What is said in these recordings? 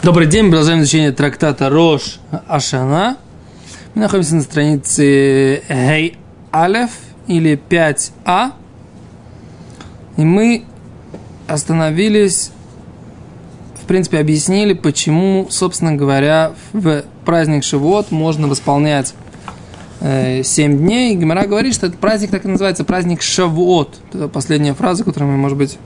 Добрый день, продолжаем изучение трактата Рош Ашана. Мы находимся на странице Гей Алеф или 5А. И мы остановились, в принципе, объяснили, почему, собственно говоря, в праздник Шивот можно восполнять э, 7 дней. И Гимара говорит, что этот праздник так и называется, праздник Шавуот. Это последняя фраза, которую мы, может быть,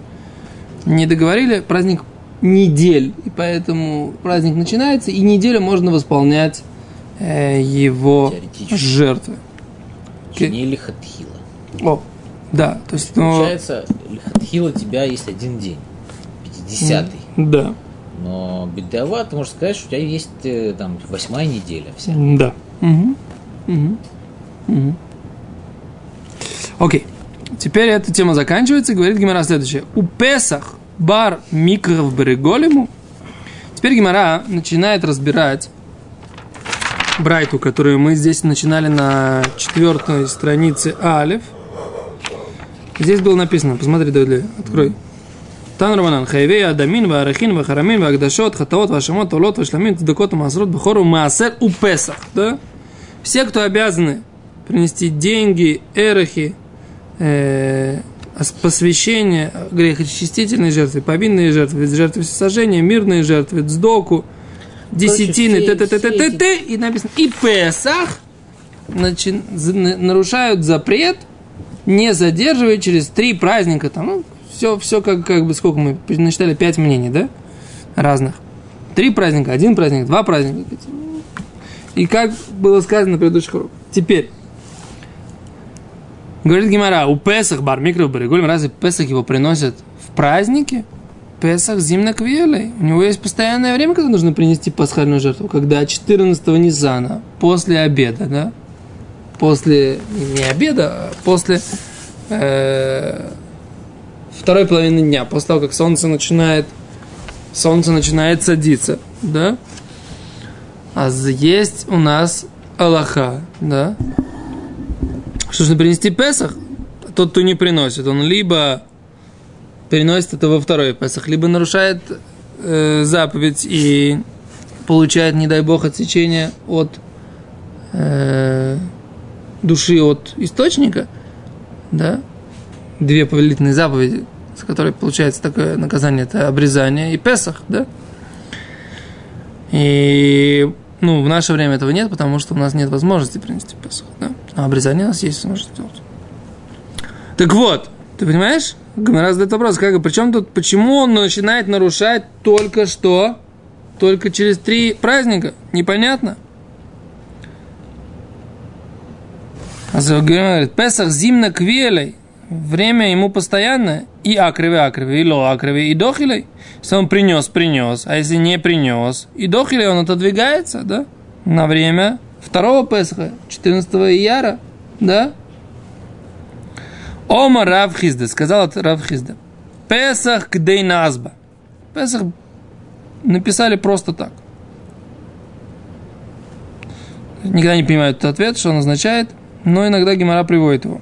не договорили. Праздник недель. И поэтому праздник начинается, и неделю можно восполнять э, его жертвы. Не лихатхила. О, да, то есть, ну, Получается, лихатхила у тебя есть один день, 50 да, Но бедова, ты можешь сказать, что у тебя есть э, там восьмая неделя вся. да. Мгм. Мгм. Мгм. Окей. Теперь эта тема заканчивается, говорит Гимара следующее. У Песах бар микров береголему. Теперь Гимара начинает разбирать Брайту, которую мы здесь начинали на четвертой странице Алиф. Здесь было написано, посмотри, Давид, открой. Тан Раманан, Хайвей, Адамин, Варахин, Вахарамин, Вагдашот, Хатаот, Вашамот, Толот, Вашламин, Тдакот, Масрот, Бахору, Маасер, у Песах, да? Все, кто обязаны принести деньги, эрахи, э, посвящение, грехочистительные жертвы, повинные жертвы, жертвы всесожжения, мирные жертвы, дздоку, десятины, т т т т т т и написано, и Песах начи- за- на- нарушают запрет, не задерживая через три праздника, там, ну, все, все как, как бы, сколько мы насчитали, пять мнений, да, разных. Три праздника, один праздник, два праздника. И как было сказано на предыдущих уроках. Теперь, говорит Гимара, у Песах, бар микро, бариголем, разве Песах его приносят в праздники? Песах зимно квелей. У него есть постоянное время, когда нужно принести пасхальную жертву. Когда 14 Нисана, после обеда, да? После, не обеда, а после э, второй половины дня, после того, как солнце начинает, солнце начинает садиться, да? А есть у нас Аллаха, да? Что нужно принести Песах? Тот, кто не приносит, он либо переносит это во второй Песах, либо нарушает э, заповедь и получает, не дай бог, отсечение от э, души от источника, да? Две повелительные заповеди, с которой получается такое наказание, это обрезание и Песах, да? И ну, в наше время этого нет, потому что у нас нет возможности принести Песах. Да? А обрезание у нас есть возможность сделать. Так вот, ты понимаешь? Гомера задает вопрос, как, причем тут, почему он начинает нарушать только что, только через три праздника? Непонятно. А говорит, Песах зимно квелей, время ему постоянное, и акреве, акреве, и ло акреве, и дохилей. Если он принес, принес, а если не принес, и дохилей он отодвигается, да, на время второго Песха, 14 ияра, да. Ома Равхизда, сказал Равхизда, Песах кдей назба. Песах написали просто так. Никогда не понимают этот ответ, что он означает, но иногда Гимара приводит его.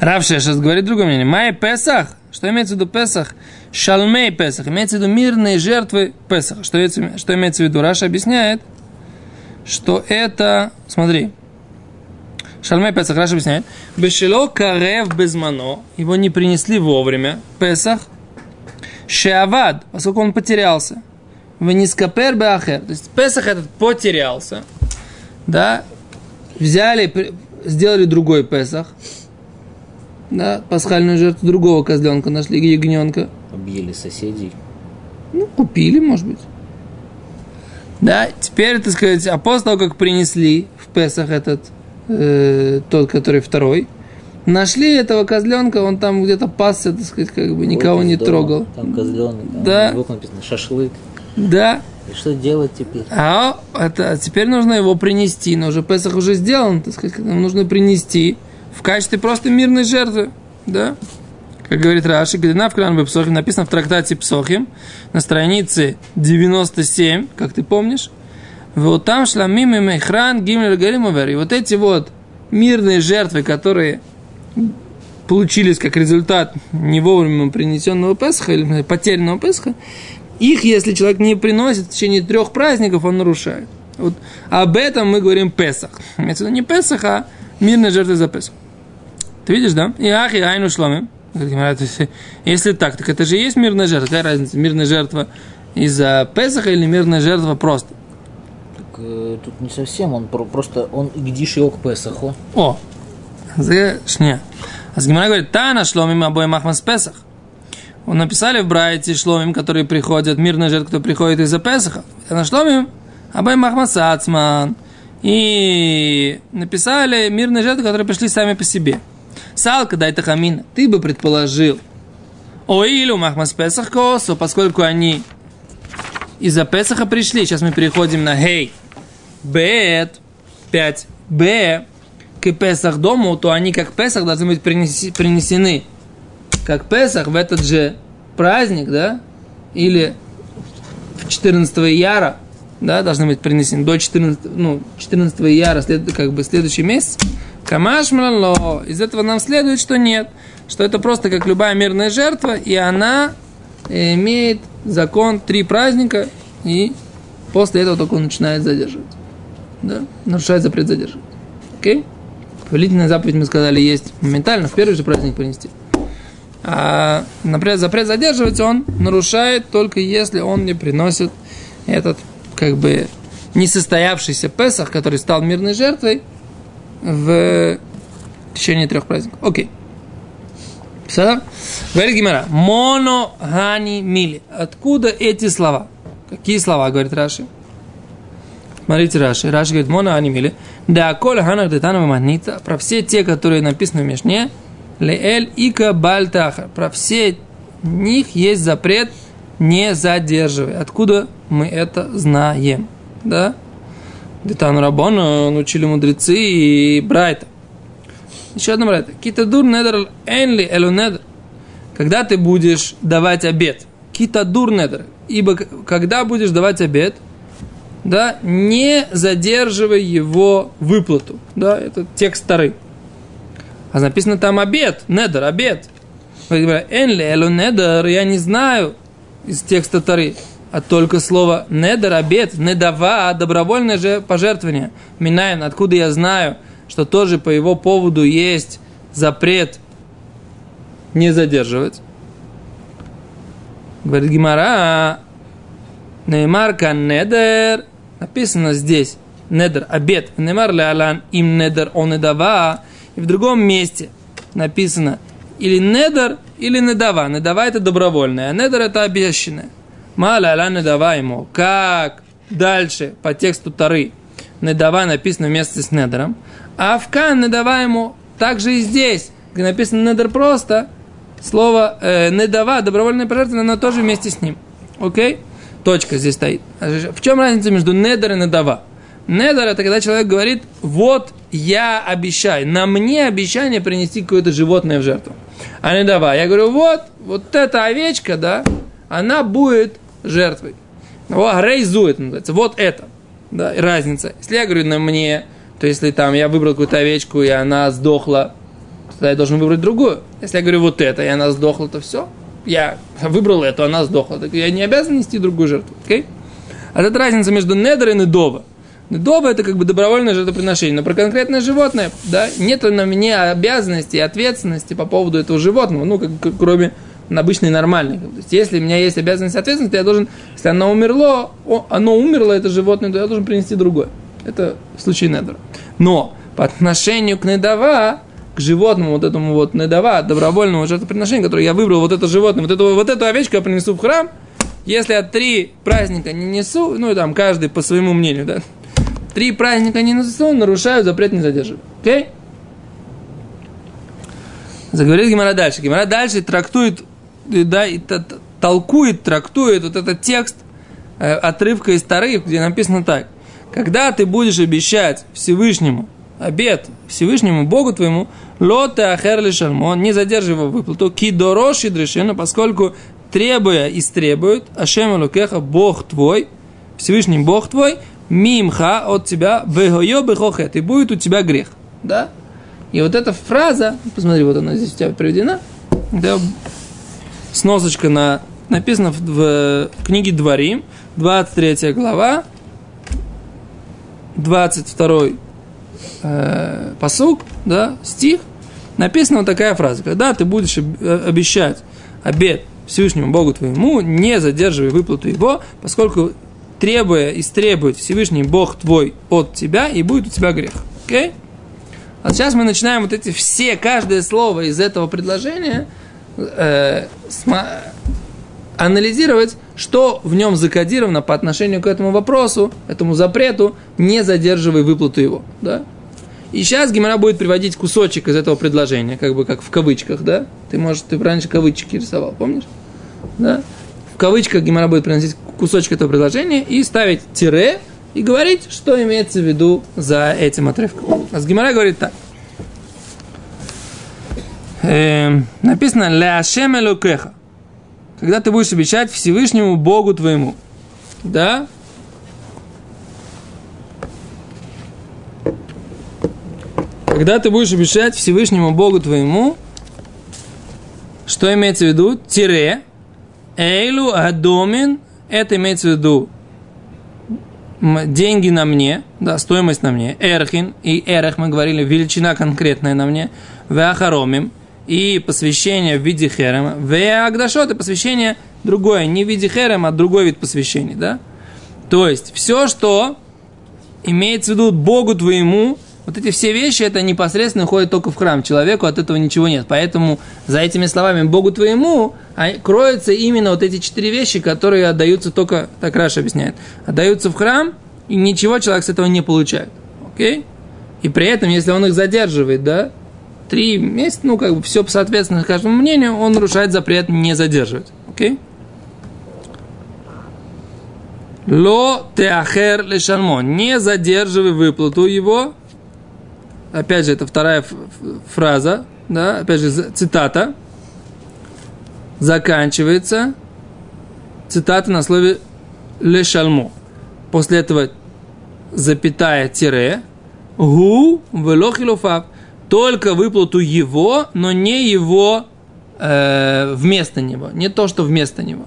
Рав Шешес говорит другое мнение. מאי פסח, что имеется в виду Песах? שלמי פסח, имеется в виду мирные жертвы Песах. Что, что имеется в виду? Раши объясняет, что это, смотри, שלמי פסח, Раши объясняет, בשלא קרב בזמנו, его не принесли вовремя, Песах, שאבד, поскольку он потерялся, Венискапер беахер, то есть Песах этот потерялся, да, взяли, сделали другой Песах, да, пасхальную жертву другого козленка нашли, ягненка. Объели соседей. Ну, купили, может быть. Да, теперь, так сказать, а после того, как принесли в Песах этот, э, тот, который второй, нашли этого козленка, он там где-то пасся, так сказать, как бы никого не дома, трогал. Там козленок. Да. Сбоку написано шашлык. Да, И что делать теперь? а это, а теперь нужно его принести, но уже Песах уже сделан, так сказать, нам нужно принести в качестве просто мирной жертвы, да? Как говорит Раши, Гадина в Клан Псохим написано в трактате Псохим на странице 97, как ты помнишь. Вот там шламим и мехран гимлер галимовер. И вот эти вот мирные жертвы, которые получились как результат не вовремя принесенного Песха или потерянного Песха, Их, если человек не приносит в течение трех праздников, он нарушает. Вот об этом мы говорим Песах. Виду не Песах, а мирная жертва за Песах. Ты видишь, да? И ах, и айну если так, так это же есть мирная жертва. Какая разница, мирная жертва из-за Песаха или мирная жертва просто? Так, э, тут не совсем, он про- просто, он гдиш его к Песаху. О, за. А с Гимара говорит, Тана шломим обоим Ахмас Песах. Он написали в Брайте шломим, которые приходят, мирная жертва, кто приходит из-за Песаха. Тана шломим обоим Ахмас Ацман. И написали мирные жертвы, которые пришли сами по себе. Салка, дай хамина. Ты бы предположил. Оилю Махмас Песах Косу, поскольку они из-за Песаха пришли. Сейчас мы переходим на Хей. Бет. 5. Б. К Песах дому, то они как Песах должны быть принесены как Песах в этот же праздник, да? Или в 14 Яра, да, должны быть принесены до 14, ну, 14 Яра, след, как бы следующий месяц. Камаш млало. Из этого нам следует, что нет. Что это просто как любая мирная жертва, и она имеет закон три праздника, и после этого только он начинает задерживать. Да? Нарушает запрет задерживать. Окей? Повелительная заповедь, мы сказали, есть моментально, в первый же праздник принести. А, например, запрет задерживать он нарушает только если он не приносит этот, как бы, несостоявшийся Песах, который стал мирной жертвой, в течение трех праздников. Окей. Говорит Гимара. Моно гани мили. Откуда эти слова? Какие слова, говорит Раши? Смотрите, Раши. Раши говорит, моно гани мили. Да, коля ханах детанова магнита. Про все те, которые написаны в Мишне, леэль ика бальтахар. Про все них есть запрет не задерживай. Откуда мы это знаем? Да? Детану Рабона научили мудрецы и Брайта. Еще одна Брайта. Китадур недер энли элу недер. Когда ты будешь давать обед. Китадур недер. Ибо когда будешь давать обед, да, не задерживай его выплату. Да, это текст старый. А написано там обед, недер, обед. Энли элу недер, я не знаю из текста Тары, а только слово недер, обед, недава, добровольное же пожертвование. Минаем, откуда я знаю, что тоже по его поводу есть запрет не задерживать. Говорит Гимара, Неймарка недер, написано здесь, недер, обед, Неймар леалан им недер он недава, и в другом месте написано или недер, или недава. Недава это добровольное, а недер это обещанное. Мала аля недава ему. Как дальше по тексту Тары недава написано вместе с недером, а в кан недава ему также и здесь, где написано недер просто, слово э, недава, добровольное пожертвование, оно тоже вместе с ним. Окей? Точка здесь стоит. В чем разница между недер и недава? Недер это когда человек говорит, вот я обещаю, на мне обещание принести какое-то животное в жертву. А не давай. Я говорю, вот, вот эта овечка, да, она будет жертвой. О, рейзу это называется. Вот это. Да, разница. Если я говорю на мне, то если там я выбрал какую-то овечку, и она сдохла, тогда я должен выбрать другую. Если я говорю вот это, и она сдохла, то все. Я выбрал эту, она сдохла. Так я не обязан нести другую жертву. Окей? А это разница между недер и недова. Недова это как бы добровольное жертвоприношение. Но про конкретное животное, да, нет на мне обязанности и ответственности по поводу этого животного, ну, как- кроме обычной нормальной. То есть, если у меня есть обязанность ответственность, то я должен, если оно умерло, оно умерло, это животное, то я должен принести другое. Это в случае недора. Но по отношению к недова, к животному, вот этому вот недова, добровольному жертвоприношению, которое я выбрал, вот это животное, вот эту, вот эту овечку я принесу в храм, если я три праздника не несу, ну, там, каждый по своему мнению, да, три праздника не несу, нарушаю запрет не задерживать. Окей? Заговорит Гимара дальше. Гимара дальше трактует, да, и толкует, трактует вот этот текст э, отрывка из Тары, где написано так. Когда ты будешь обещать Всевышнему обед Всевышнему Богу твоему, лоте ахерли шальмон, не задерживай выплату, кидороши дрешена, поскольку требуя истребует, Ашем Лукеха, Бог твой, Всевышний Бог твой, мимха от тебя, бегойо бехохет, и будет у тебя грех. Да? И вот эта фраза, посмотри, вот она здесь у тебя приведена, да, сносочка на написано в, в книге Дворим, 23 глава, 22 э, посук, да, стих, написана вот такая фраза. Когда ты будешь обещать обед Всевышнему Богу твоему, не задерживай выплату его, поскольку требуя, истребует Всевышний Бог твой от тебя, и будет у тебя грех. Окей? Okay? А сейчас мы начинаем вот эти все, каждое слово из этого предложения э, сма- анализировать, что в нем закодировано по отношению к этому вопросу, этому запрету, не задерживай выплату его. Да? И сейчас Гимара будет приводить кусочек из этого предложения, как бы как в кавычках, да? Ты, может, ты раньше кавычки рисовал, помнишь? Да? В кавычках Гимара будет приносить кусочек этого предложения и ставить тире, и говорить, что имеется в виду за этим отрывком. А с Гимара говорит так. Эм, написано «Ля Ашем Элокеха» когда ты будешь обещать Всевышнему Богу твоему. Да? Когда ты будешь обещать Всевышнему Богу твоему, что имеется в виду? Тире. Эйлу адомин. Это имеется в виду деньги на мне, да, стоимость на мне, эрхин, и эрх, мы говорили, величина конкретная на мне, веахаромим, и посвящение в виде херема, веагдашот, и посвящение другое, не в виде херема, а другой вид посвящения, да? То есть, все, что имеется в виду Богу твоему, вот эти все вещи, это непосредственно уходит только в храм. Человеку от этого ничего нет. Поэтому за этими словами «Богу твоему» а, кроются именно вот эти четыре вещи, которые отдаются только, так Раша объясняет, отдаются в храм, и ничего человек с этого не получает. Окей? И при этом, если он их задерживает, да, три месяца, ну, как бы все соответственно каждому мнению, он нарушает запрет не задерживать. Окей? Ло теахер лешармо. Не задерживай выплату его. Опять же, это вторая фраза, да, опять же, цитата. Заканчивается цитата на слове лешалмо. После этого запятая тире. Гу велохилофав только выплату его, но не его э, вместо него. Не то, что вместо него.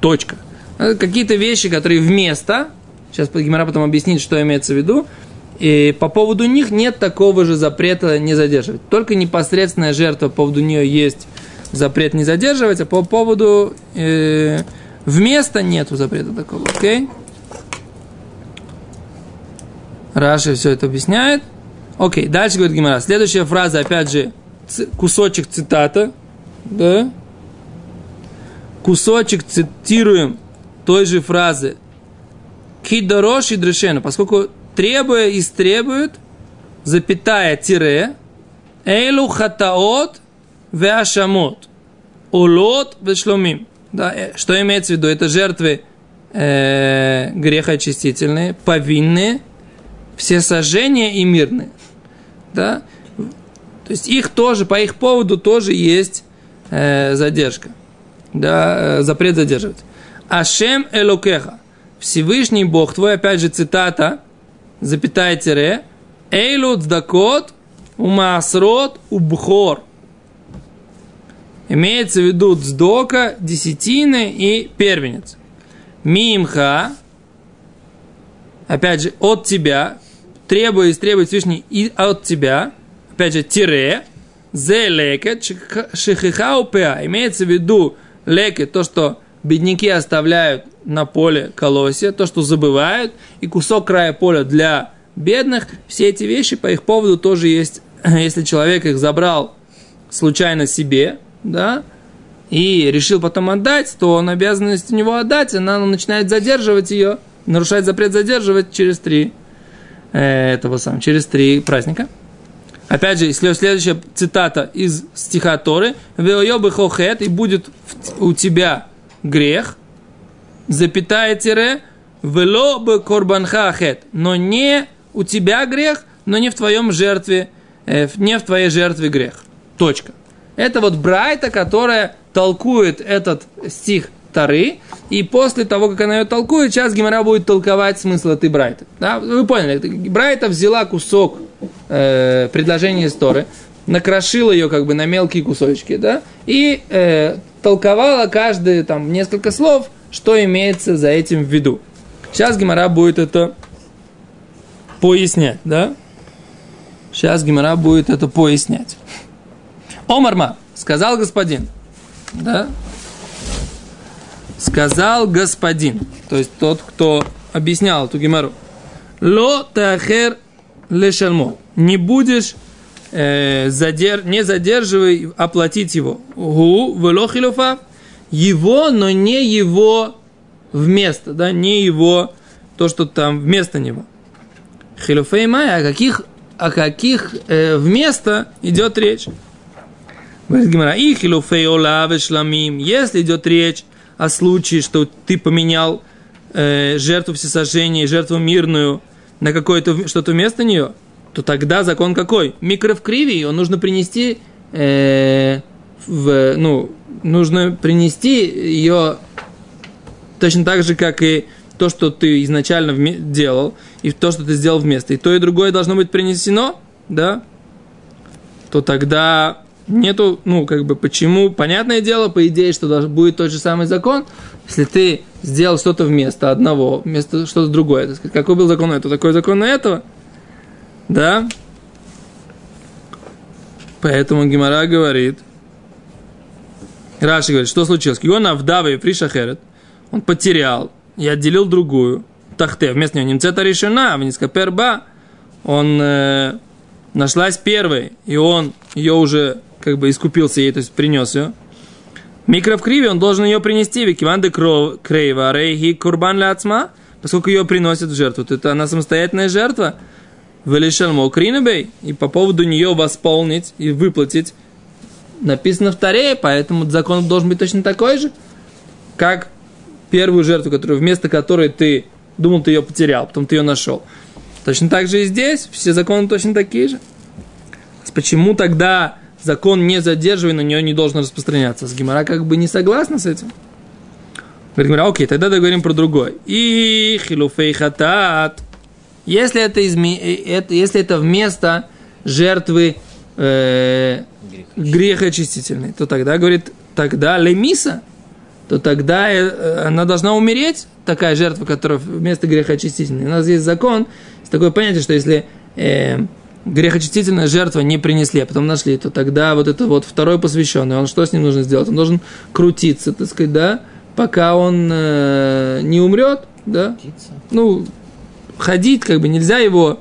Точка. Э, какие-то вещи, которые вместо, сейчас Гимара потом объяснит, что имеется в виду, и по поводу них нет такого же запрета не задерживать. Только непосредственная жертва по поводу нее есть запрет не задерживать, а по поводу э, вместо нету запрета такого. Окей? Раши все это объясняет. Окей, дальше говорит Гимара. Следующая фраза, опять же, кусочек цитата. Да? Кусочек цитируем той же фразы. Кидорош и дрешену, поскольку требуя и истребует, запятая тире, эйлу хатаот веашамот, улот вешломим. Да, э, что имеется в виду? Это жертвы э, грехоочистительные, повинные, все сожжения и мирные да, то есть их тоже, по их поводу тоже есть э, задержка, да, э, запрет задерживать. Ашем Элокеха, Всевышний Бог твой, опять же цитата, запятая тире, Эйлу цдакот, умасрот, убхор. Имеется в виду цдока, десятины и первенец. Мимха, опять же, от тебя, требуя истребует Всевышний и от тебя, опять же, тире, зе лекет, шихихау пеа. Имеется в виду лекет, то, что бедняки оставляют на поле колосья, то, что забывают, и кусок края поля для бедных, все эти вещи по их поводу тоже есть, если человек их забрал случайно себе, да, и решил потом отдать, то он обязанность у него отдать, она начинает задерживать ее, нарушать запрет задерживать через три этого самого, через три праздника. Опять же, следующая цитата из стиха Торы. «Веойобы хохет» и будет у тебя грех, запятая тире, «Вело бы корбанха хет», но не у тебя грех, но не в твоем жертве, э, не в твоей жертве грех. Точка. Это вот Брайта, которая толкует этот стих Тары, и после того, как она ее толкует, сейчас Гимара будет толковать смысл этой Брайта. Да? Вы поняли, Брайта взяла кусок э, предложения из Торы, накрошила ее как бы на мелкие кусочки, да, и э, толковала каждые там несколько слов, что имеется за этим в виду. Сейчас Гимара будет это пояснять, да? Сейчас Гимара будет это пояснять. Омарма, сказал господин, да? Сказал господин, то есть тот, кто объяснял эту Гимару. Ло тахер лешальмо. Не будешь э, задер, не задерживай оплатить его. Гу велохилуфа. Его, но не его вместо, да, не его, то, что там вместо него. Хилуфей мая, о каких, о каких э, вместо идет речь? Говорит Гимара, и хилуфей олаве шламим, если идет речь о случае, что ты поменял э, жертву всесожжения, жертву мирную на какое-то что-то вместо нее, то тогда закон какой? Микро в криви, его нужно принести э, в, ну, нужно принести ее точно так же, как и то, что ты изначально делал, и то, что ты сделал вместо. И то, и другое должно быть принесено, да, то тогда нету, ну, как бы, почему, понятное дело, по идее, что будет тот же самый закон, если ты сделал что-то вместо одного, вместо что-то другое, так сказать, какой был закон этого, такой закон на этого, да, поэтому Гимара говорит, Раши говорит, что случилось? Он авдавы пришахерет, он потерял и отделил другую, тахте, вместо нее немцета решена, вниска перба, он э, нашлась первой, и он ее уже как бы искупился ей, то есть принес ее. Микро в криве, он должен ее принести, викиванды крейва, рейхи курбан ляцма, поскольку ее приносят в жертву. То это она самостоятельная жертва. Велишалмо кринебей, и по поводу нее восполнить и выплатить написано в Таре, поэтому закон должен быть точно такой же, как первую жертву, которую, вместо которой ты думал, ты ее потерял, потом ты ее нашел. Точно так же и здесь, все законы точно такие же. Почему тогда закон не задерживай, на нее не должен распространяться. С Гимара как бы не согласна с этим. Говорит Гимара, окей, тогда договорим про другой. И хилуфей хатат. Если это, изме... это, если это вместо жертвы э, грехочистительной, то тогда, говорит, тогда лемиса, то тогда э, она должна умереть, такая жертва, которая вместо грехочистительной. У нас есть закон, такое понятие, что если э, грехочистительная жертва не принесли, а потом нашли, то тогда вот это вот второй посвященный, он что с ним нужно сделать? Он должен крутиться, так сказать, да, пока он э, не умрет, да? Крутиться. Ну, ходить, как бы нельзя его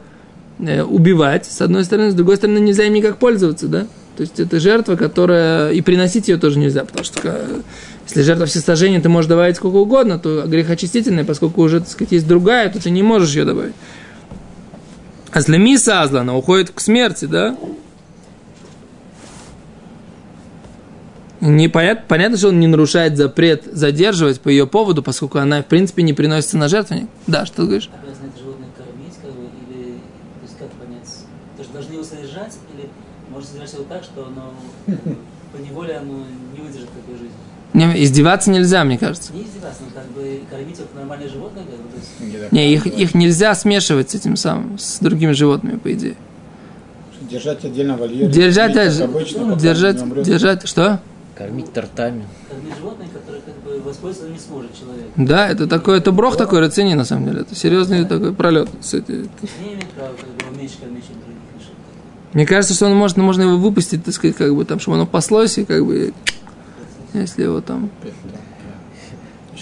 э, убивать, с одной стороны, с другой стороны, нельзя им никак пользоваться, да? То есть это жертва, которая... И приносить ее тоже нельзя, потому что если жертва всесожжения ты можешь добавить сколько угодно, то грехочистительная, поскольку уже, так сказать, есть другая, то ты не можешь ее добавить. А если миса азла, она уходит к смерти, да? Непонятно, понятно, что он не нарушает запрет задерживать по ее поводу, поскольку она, в принципе, не приносится на жертвенник. Да, что ты говоришь? Обязаны это животное кормить, как бы, или, то есть, как понять, то есть, должны его содержать, или может содержать его так, что оно, по неволе оно не выдержит такой жизни? Не, издеваться нельзя, мне кажется. Не издеваться, но как бы кормить как нормальное животное, как бы. Не, их, их нельзя смешивать с этим самым, с другими животными, по идее. Держать отдельно вольере. Держать, как аж- обычно, пока держать, держать, что? Кормить тортами. Кормить животное, которое как бы воспользоваться не сможет человек. Да, это такой, это брох такой рацини, на самом деле. Это серьезный такой пролет. Не имеет права как бы уменьшить кормить, чем других лишить. Мне кажется, что он может, можно его выпустить, так сказать, как бы там, чтобы оно паслось, и как бы, если его там,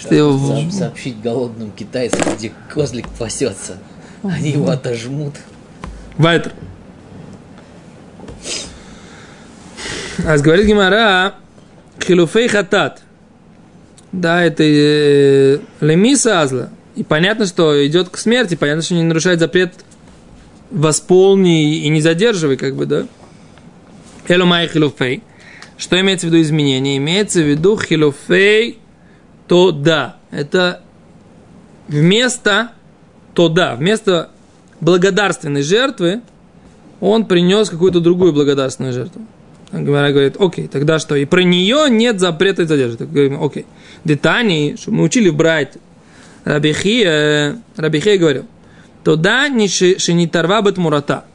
если его Сообщить голодным китайцам, где козлик пасется. Они его отожмут. Вайтер. А говорит Гимара, хилуфей хатат. Да, это э, лемиса азла. И понятно, что идет к смерти, понятно, что не нарушает запрет восполни и не задерживай, как бы, да. Элумай хилуфей. Что имеется в виду изменение? Имеется в виду хилуфей то да. Это вместо то да, вместо благодарственной жертвы он принес какую-то другую благодарственную жертву. Гмара говорит, окей, тогда что? И про нее нет запрета задерживать. Так Говорим, окей. Детани, что мы учили в Брайт, Рабихи, э, Рабихи говорил, то да, не шинитарва бет мурата.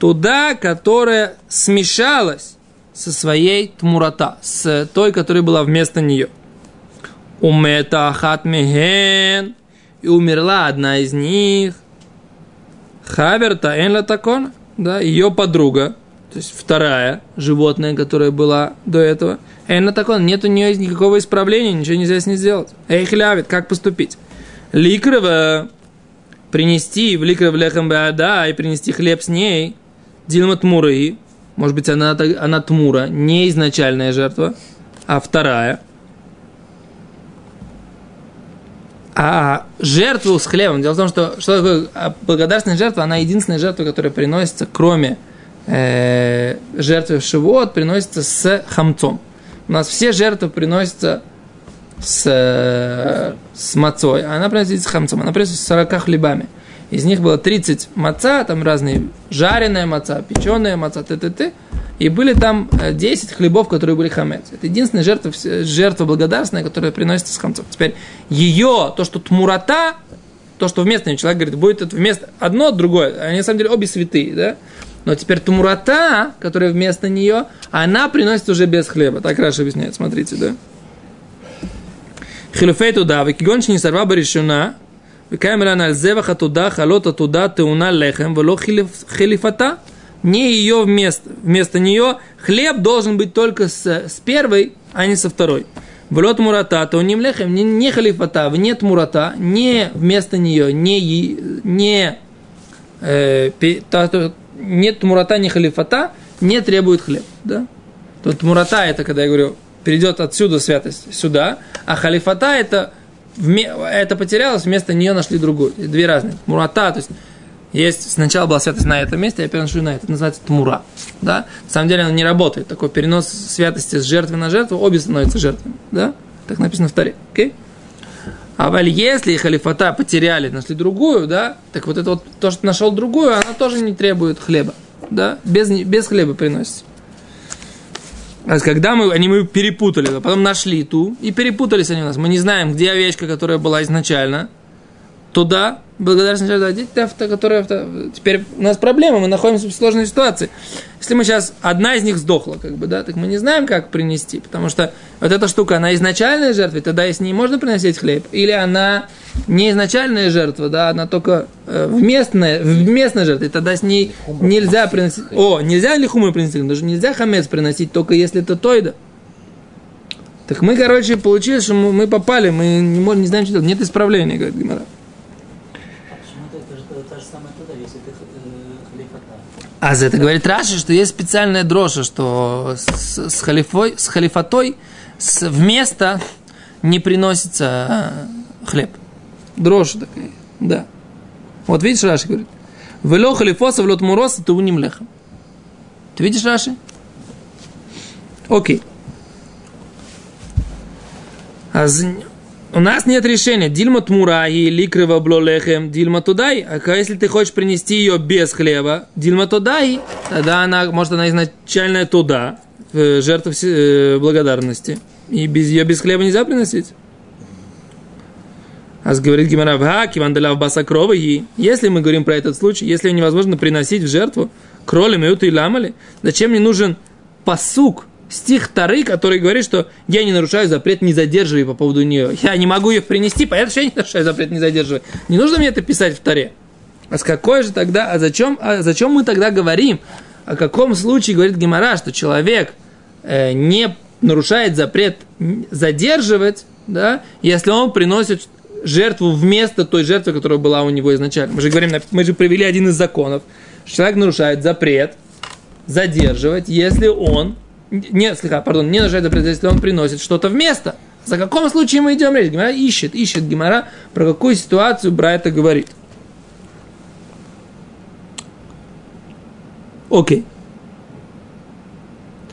туда, которая смешалась со своей тмурата, с той, которая была вместо нее. Умета мехен, и умерла одна из них. Хаверта энла такона, да, ее подруга, то есть вторая животное, которая была до этого. Энла такона, нет у нее никакого исправления, ничего нельзя с ней сделать. Эй, хлявит, как поступить? Ликрова принести в ликров лехам беада и принести хлеб с ней, дилма тмуры, может быть, она, она тмура, не изначальная жертва, а вторая. А жертву с хлебом, дело в том, что, что такое а благодарственная жертва, она единственная жертва, которая приносится, кроме э, жертвы в Шивот, приносится с хамцом. У нас все жертвы приносятся с, э, с мацой, а она приносится с хамцом, она приносится с 40 хлебами. Из них было 30 маца, там разные жареная маца, печеная маца, т, т, т. И были там э, 10 хлебов, которые были хамец. Это единственная жертва, жертва благодарственная, которая приносится с хамцом. Теперь ее, то, что тмурата, то, что вместо нее человек говорит, будет это вместо одно, другое. Они на самом деле обе святые, да? Но теперь тмурата, которая вместо нее, она приносит уже без хлеба. Так Раша объясняет, смотрите, да? Хилуфей туда, векигонш не сорва решена, Векаем рана аль зевах атуда, ты уна теуна лехем, вело хилифата. Не ее вместо, вместо нее хлеб должен быть только с, с первой, а не со второй. Влот мурата, то не лехем, не, не халифата, нет мурата, не вместо нее, не, не, э, та, то, нет мурата, не халифата, не требует хлеб. Да? Тут мурата это, когда я говорю, перейдет отсюда святость сюда, а халифата это это потерялось, вместо нее нашли другую. Две разные. Мурата, то есть есть сначала была святость на этом месте, я переношу на это. Это называется тмура. Да? На самом деле она не работает. Такой перенос святости с жертвы на жертву, обе становятся жертвами. Да? Так написано в Таре. Okay? А валь, если халифата потеряли, нашли другую, да, так вот это вот то, что нашел другую, она тоже не требует хлеба. Да? Без, без хлеба приносится. Когда мы, они мы перепутали, а потом нашли ту, и перепутались они у нас. Мы не знаем, где овечка, которая была изначально, туда благодарность авто, которая авто. Теперь у нас проблема, мы находимся в сложной ситуации. Если мы сейчас, одна из них сдохла, как бы, да, так мы не знаем, как принести, потому что вот эта штука, она изначальная жертва, тогда с ней можно приносить хлеб, или она не изначальная жертва, да, она только э, вместная, вместная жертва, и тогда с ней нельзя приносить, о, нельзя ли хумы приносить, даже нельзя хамец приносить, только если это тойда. Так мы, короче, получили, что мы попали, мы не, можем, не знаем, что делать, нет исправления, говорит Гимара. А за это говорит Раши, что есть специальная дрожа, что с, с, халифой, с халифатой с, вместо не приносится а, хлеб. Дрожь такая, да. Вот видишь, Раши говорит. Вело халифоса, вело тмуроса, ту ним лехом. Ты видишь, Раши? Окей. А у нас нет решения. Дильма тмураи, ликрыва блолехем, дильма тудай. А если ты хочешь принести ее без хлеба, дильма тудай, тогда она, может, она изначальная туда, жертва э, благодарности. И без ее без хлеба нельзя приносить. А говорит Гимара в Кивандаляв Басакрова и если мы говорим про этот случай, если невозможно приносить в жертву кроли, мюту и ламали, зачем мне нужен посук, стих Тары, который говорит, что я не нарушаю запрет, не задерживай по поводу нее. Я не могу ее принести, поэтому я не нарушаю запрет, не задерживай. Не нужно мне это писать в Таре. А с какой же тогда, а зачем, а зачем мы тогда говорим? О каком случае говорит Гемора, что человек э, не нарушает запрет задерживать, да, если он приносит жертву вместо той жертвы, которая была у него изначально. Мы же говорим, мы же привели один из законов. Человек нарушает запрет задерживать, если он не, слегка, пардон, не нарушает запрет, если он приносит что-то вместо. За каком случае мы идем речь? Гимара ищет, ищет Гимара, про какую ситуацию Брайта говорит. Окей.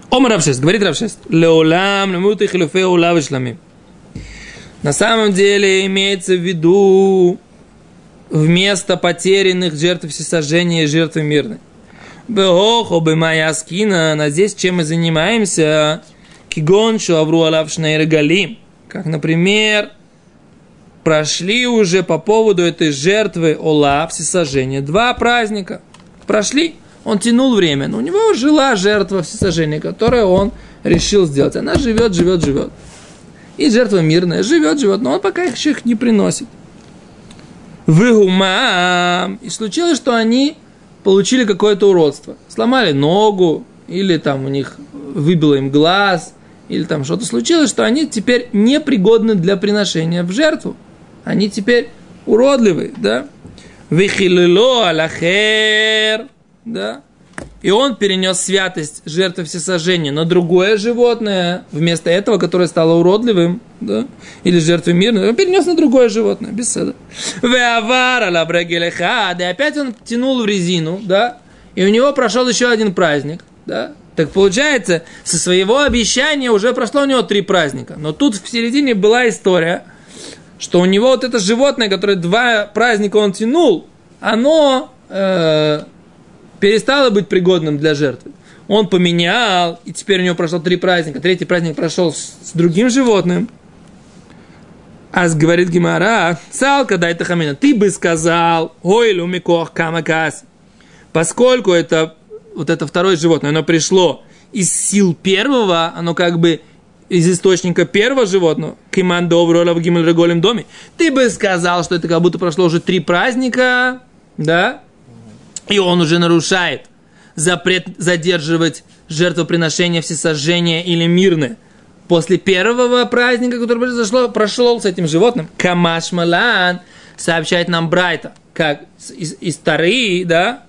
Омар Равшест, говорит Равшест, леолам, лемуты хилуфе улавы шламим. На самом деле имеется в виду вместо потерянных жертв всесожжения и жертвы мирной. Бехохо бемая скина, а здесь чем мы занимаемся? Кигон шуавру алав галим. Как, например, прошли уже по поводу этой жертвы Ола, всесожжения, два праздника. Прошли. он тянул время, но у него жила жертва всесожжения, которую он решил сделать. Она живет, живет, живет. И жертва мирная живет, живет, но он пока их их не приносит. Выгумам. И случилось, что они получили какое-то уродство. Сломали ногу, или там у них выбило им глаз, или там что-то случилось, что они теперь непригодны для приношения в жертву. Они теперь уродливые, да? Вихилило алахер, да? И он перенес святость жертвы всесожжения на другое животное, вместо этого, которое стало уродливым, да? или жертвы мирной, он перенес на другое животное, без седа. И опять он тянул в резину, да, и у него прошел еще один праздник, да, так получается, со своего обещания уже прошло у него три праздника. Но тут в середине была история, что у него вот это животное, которое два праздника он тянул, оно э, перестало быть пригодным для жертвы. Он поменял, и теперь у него прошло три праздника. Третий праздник прошел с, с другим животным. А говорит Гимара, салка дай хамина, ты бы сказал, ой, лумикох камакас, поскольку это вот это второе животное, оно пришло из сил первого, оно как бы из источника первого животного, киман доброла в гимель доме, ты бы сказал, что это как будто прошло уже три праздника, да, и он уже нарушает запрет задерживать жертвоприношение, всесожжение или мирное. После первого праздника, который произошло, прошел с этим животным, Камаш Малан сообщает нам Брайта, как из, из Тары, да,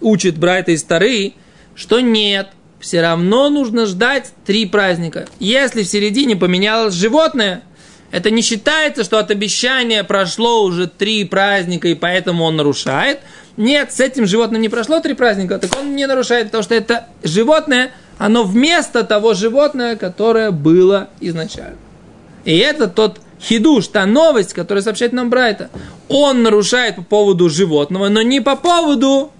учит Брайта из Тары, что нет, все равно нужно ждать три праздника. Если в середине поменялось животное, это не считается, что от обещания прошло уже три праздника, и поэтому он нарушает. Нет, с этим животным не прошло три праздника, так он не нарушает, потому что это животное, оно вместо того животного, которое было изначально. И это тот хидуш, та новость, которая сообщает нам Брайта. Он нарушает по поводу животного, но не по поводу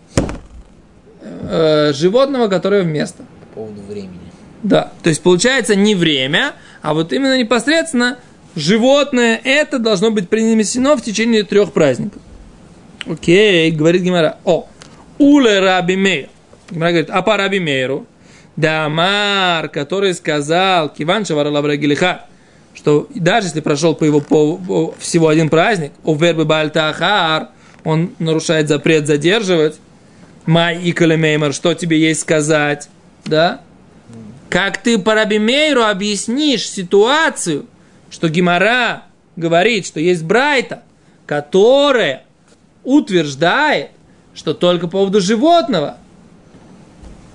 э, животного, которое вместо. По поводу времени. Да, то есть получается не время, а вот именно непосредственно животное это должно быть принесено в течение трех праздников. Окей, говорит Гимара. О, уле раби мейр. Гимара говорит, а по раби мейру, да Амар, который сказал, Киван Шаваралабрагилиха, что даже если прошел по его по, по, всего один праздник, у вербы Бальтахар, он нарушает запрет задерживать, Май и Калемеймер, что тебе есть сказать? Да? Как ты по Рабимейру объяснишь ситуацию, что Гимара говорит, что есть Брайта, которая утверждает, что только по поводу животного,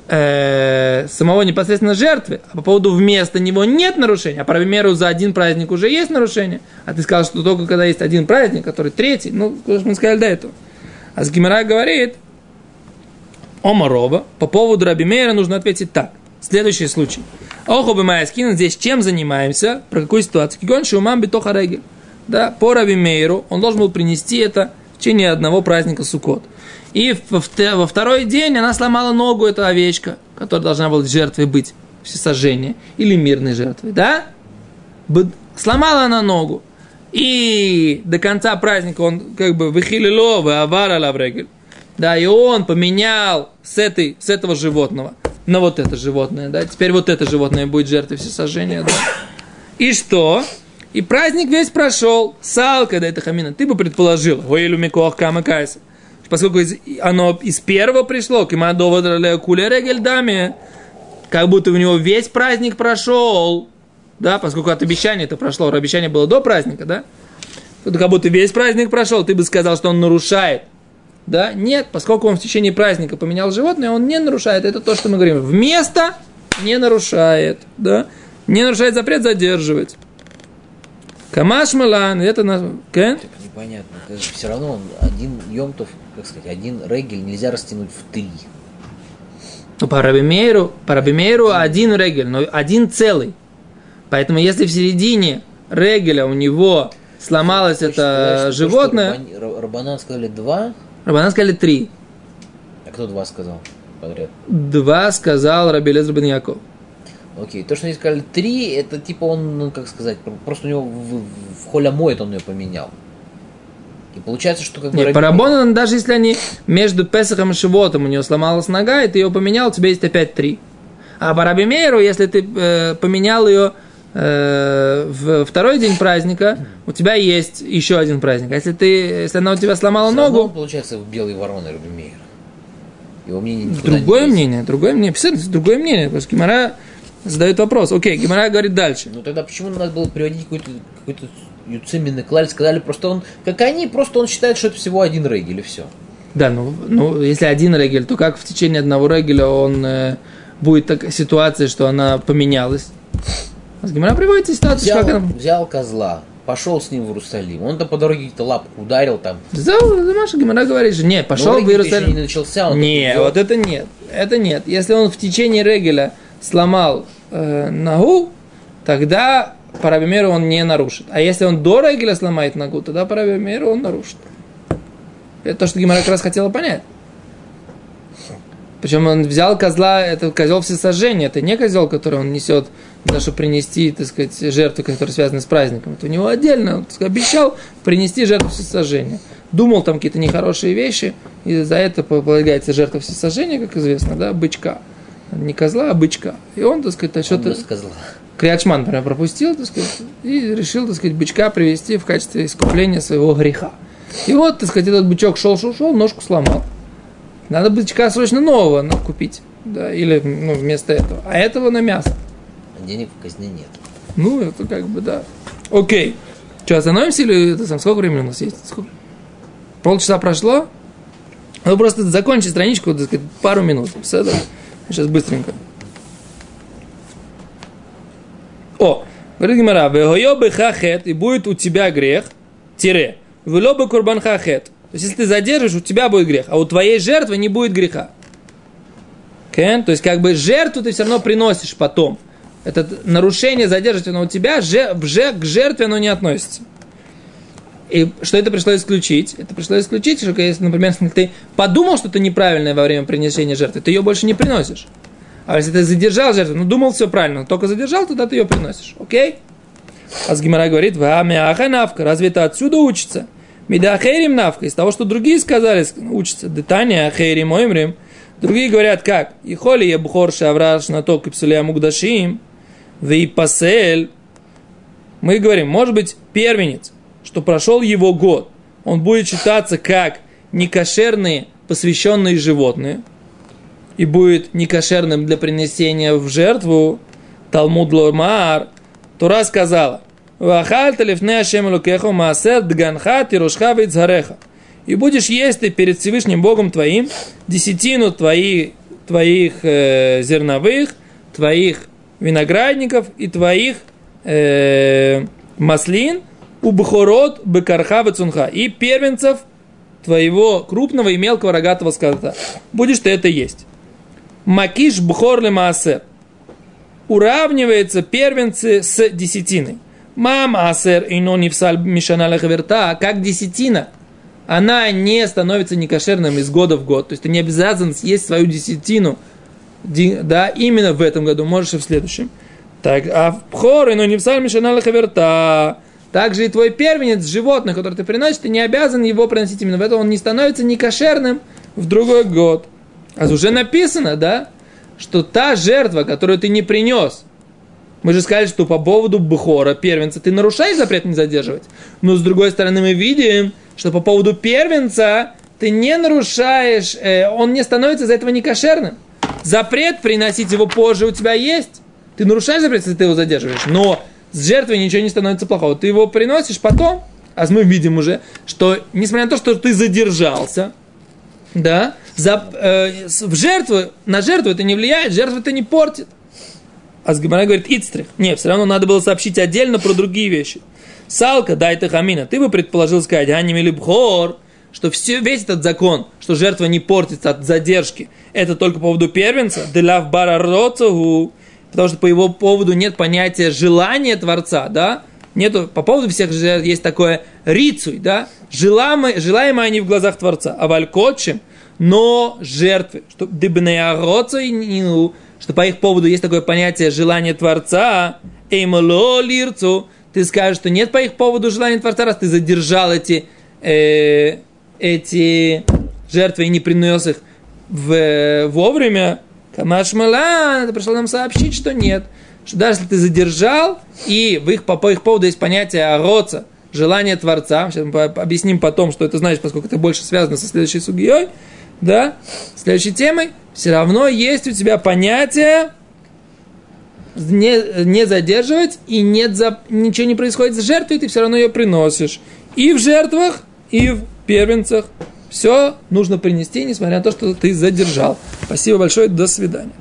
э, самого непосредственно жертвы, а по поводу вместо него нет нарушения, а по примеру за один праздник уже есть нарушение, а ты сказал, что только когда есть один праздник, который третий, ну, что мы сказали до этого. А с Гимара говорит, Омарова, по поводу Раби Мейра нужно ответить так. Следующий случай. Охо бы Майскин, здесь чем занимаемся? Про какую ситуацию? Кигон шумам битоха регель. Да, по Раби Мейру он должен был принести это течение одного праздника Суккот. И во, второй день она сломала ногу, эта овечка, которая должна была жертвой быть, всесожжение, или мирной жертвой, да? Сломала она ногу. И до конца праздника он как бы выхилило, авара лаврегель да, и он поменял с, этой, с этого животного на вот это животное, да, теперь вот это животное будет жертвой всесожжения, да. И что? И праздник весь прошел. Сал, когда это хамина, ты бы предположил, Микох Камакайса, поскольку из, оно из первого пришло, Кимадова Куля Регельдами, как будто у него весь праздник прошел, да, поскольку от обещания это прошло, обещание было до праздника, да, как будто весь праздник прошел, ты бы сказал, что он нарушает да? Нет, поскольку он в течение праздника поменял животное, он не нарушает. Это то, что мы говорим. Вместо не нарушает, да? Не нарушает запрет задерживать. Камаш Малан, это на... Кен? Непонятно. Все равно он один Йомтов, как сказать, один регель нельзя растянуть в три. Ну, по Рабимейру, по Рабимейру один регель, но один целый. Поэтому если в середине регеля у него сломалось Хочешь это сказать, животное... Рабанан сказали два, Рабанан сказали три. А кто два сказал подряд? Два сказал Раби Лезер бен Яков. Окей, то, что они сказали три, это типа он, ну как сказать, просто у него в, в холямоид он ее поменял. И получается, что как бы... Нет, Раби по Рабонан, даже если они между Песахом и Шивотом у него сломалась нога, и ты ее поменял, у тебя есть опять три. А по Раби Мейеру, если ты э, поменял ее э, в второй день праздника, у тебя есть еще один праздник. А если, ты, если она у тебя сломала ногу, получается, белый ворон и Рубимейр. Его мнение другое не мнение, другое мнение, Писать, другое мнение, потому что Гимара задает вопрос. Окей, Гимара говорит дальше. Ну тогда почему надо было приводить какой-то какой-то юциминный клаль? Сказали просто он, как они, просто он считает, что это всего один регель и все. Да, ну, ну если один регель, то как в течение одного регеля он э, будет так, ситуация, что она поменялась? А с Гимара приводится ситуация, Взял, как она... взял козла, пошел с ним в Иерусалим. Он там по дороге какие-то лапку ударил там. За, за Маша Гимара говорит, что не, пошел Но в регель еще Иерусалим. не начался, он Не, вот это нет. Это нет. Если он в течение регеля сломал э, ногу, тогда по Рабимеру он не нарушит. А если он до регеля сломает ногу, тогда по Рабимеру он нарушит. Это то, что Гимара как раз хотела понять. Причем он взял козла, это козел всесожжения, это не козел, который он несет, для того, чтобы принести, так сказать, жертву, которая связана с праздником. Это у него отдельно, он сказать, обещал принести жертву всесожжения. Думал там какие-то нехорошие вещи, и за это полагается жертва всесожжения, как известно, да, бычка. Не козла, а бычка. И он, так сказать, что-то... Криачман прям пропустил, так сказать, и решил, так сказать, бычка привести в качестве искупления своего греха. И вот, так сказать, этот бычок шел-шел-шел, ножку сломал. Надо бычка срочно нового купить, да, или ну, вместо этого. А этого на мясо. А денег в казне нет. Ну, это как бы, да. Окей. Что, остановимся или это, сам, сколько времени у нас есть? Сколько? Полчаса прошло? Ну, просто закончи страничку, так сказать, пару минут. Все, да? Сейчас быстренько. О, говорит Гимара, «Вегойо беха хет», и будет у тебя грех, тире, «Вело бы курбанха хет». То есть, если ты задержишь, у тебя будет грех, а у твоей жертвы не будет греха. Кен? То есть, как бы жертву ты все равно приносишь потом. Это нарушение задерживать оно у тебя, же, же- к жертве оно не относится. И что это пришло исключить? Это пришло исключить, что если, например, ты подумал что-то неправильное во время принесения жертвы, ты ее больше не приносишь. А если ты задержал жертву, ну думал все правильно, но только задержал, тогда ты ее приносишь. Окей? А с Гимара говорит, «Ва мяха навка, разве это отсюда учится? Меда хейрим навка, из того, что другие сказали, учится. Детания хейрим оймрим. Другие говорят, как? И холи я бухор шавраш на то кипсулея мугдашим, и пасель. Мы говорим, может быть, первенец, что прошел его год, он будет считаться как некошерные посвященные животные, и будет некошерным для принесения в жертву, Талмуд Ломар, Тура сказала. И будешь есть ты перед Всевышним Богом твоим десятину твоих, твоих э, зерновых, твоих виноградников и твоих э, маслин, у бхорот бекарха вецунха, и первенцев твоего крупного и мелкого рогатого скота. Будешь ты это есть. Макиш бхор маасер. Уравнивается первенцы с десятиной. Мама асер и но нефсаль мишана лехверта, как десятина. Она не становится некошерным из года в год. То есть ты не обязан съесть свою десятину, да, именно в этом году, можешь и в следующем. Так, а в пхор и но нефсаль мишана лехверта. Также и твой первенец, животное, которое ты приносишь, ты не обязан его приносить именно в это, он не становится некошерным в другой год. А уже написано, да, что та жертва, которую ты не принес, мы же сказали, что по поводу Бхора, первенца, ты нарушаешь запрет не задерживать. Но с другой стороны мы видим, что по поводу первенца ты не нарушаешь, э, он не становится из-за этого некошерным. Запрет приносить его позже у тебя есть. Ты нарушаешь запрет, если ты его задерживаешь. Но с жертвой ничего не становится плохого. Ты его приносишь потом, а мы видим уже, что несмотря на то, что ты задержался, да, за, э, в жертву, на жертву это не влияет, жертву это не портит. А с Гимара говорит, ицтрих. Нет, все равно надо было сообщить отдельно про другие вещи. Салка, дай ты хамина. Ты бы предположил сказать, ганим или бхор, что все, весь этот закон, что жертва не портится от задержки, это только по поводу первенца, деляв бара потому что по его поводу нет понятия желания Творца, да, нету, по поводу всех есть такое рицуй, да, желаемые, желаемые они в глазах Творца, а валькотчем, но жертвы, что дыбнеяроцу, что по их поводу есть такое понятие желания Творца, эймало лирцу, ты скажешь, что нет по их поводу желания Творца, раз ты задержал эти э, эти жертвы и не принес их в, вовремя, Камашмала, это пришло нам сообщить, что нет. Что даже если ты задержал, и в их, по, по их поводу есть понятие ороца, желание Творца, сейчас мы объясним потом, что это значит, поскольку это больше связано со следующей сугией, да, следующей темой, все равно есть у тебя понятие не, не задерживать, и нет за, ничего не происходит с жертвой, ты все равно ее приносишь. И в жертвах, и в первенцах. Все нужно принести, несмотря на то, что ты задержал. Спасибо большое, до свидания.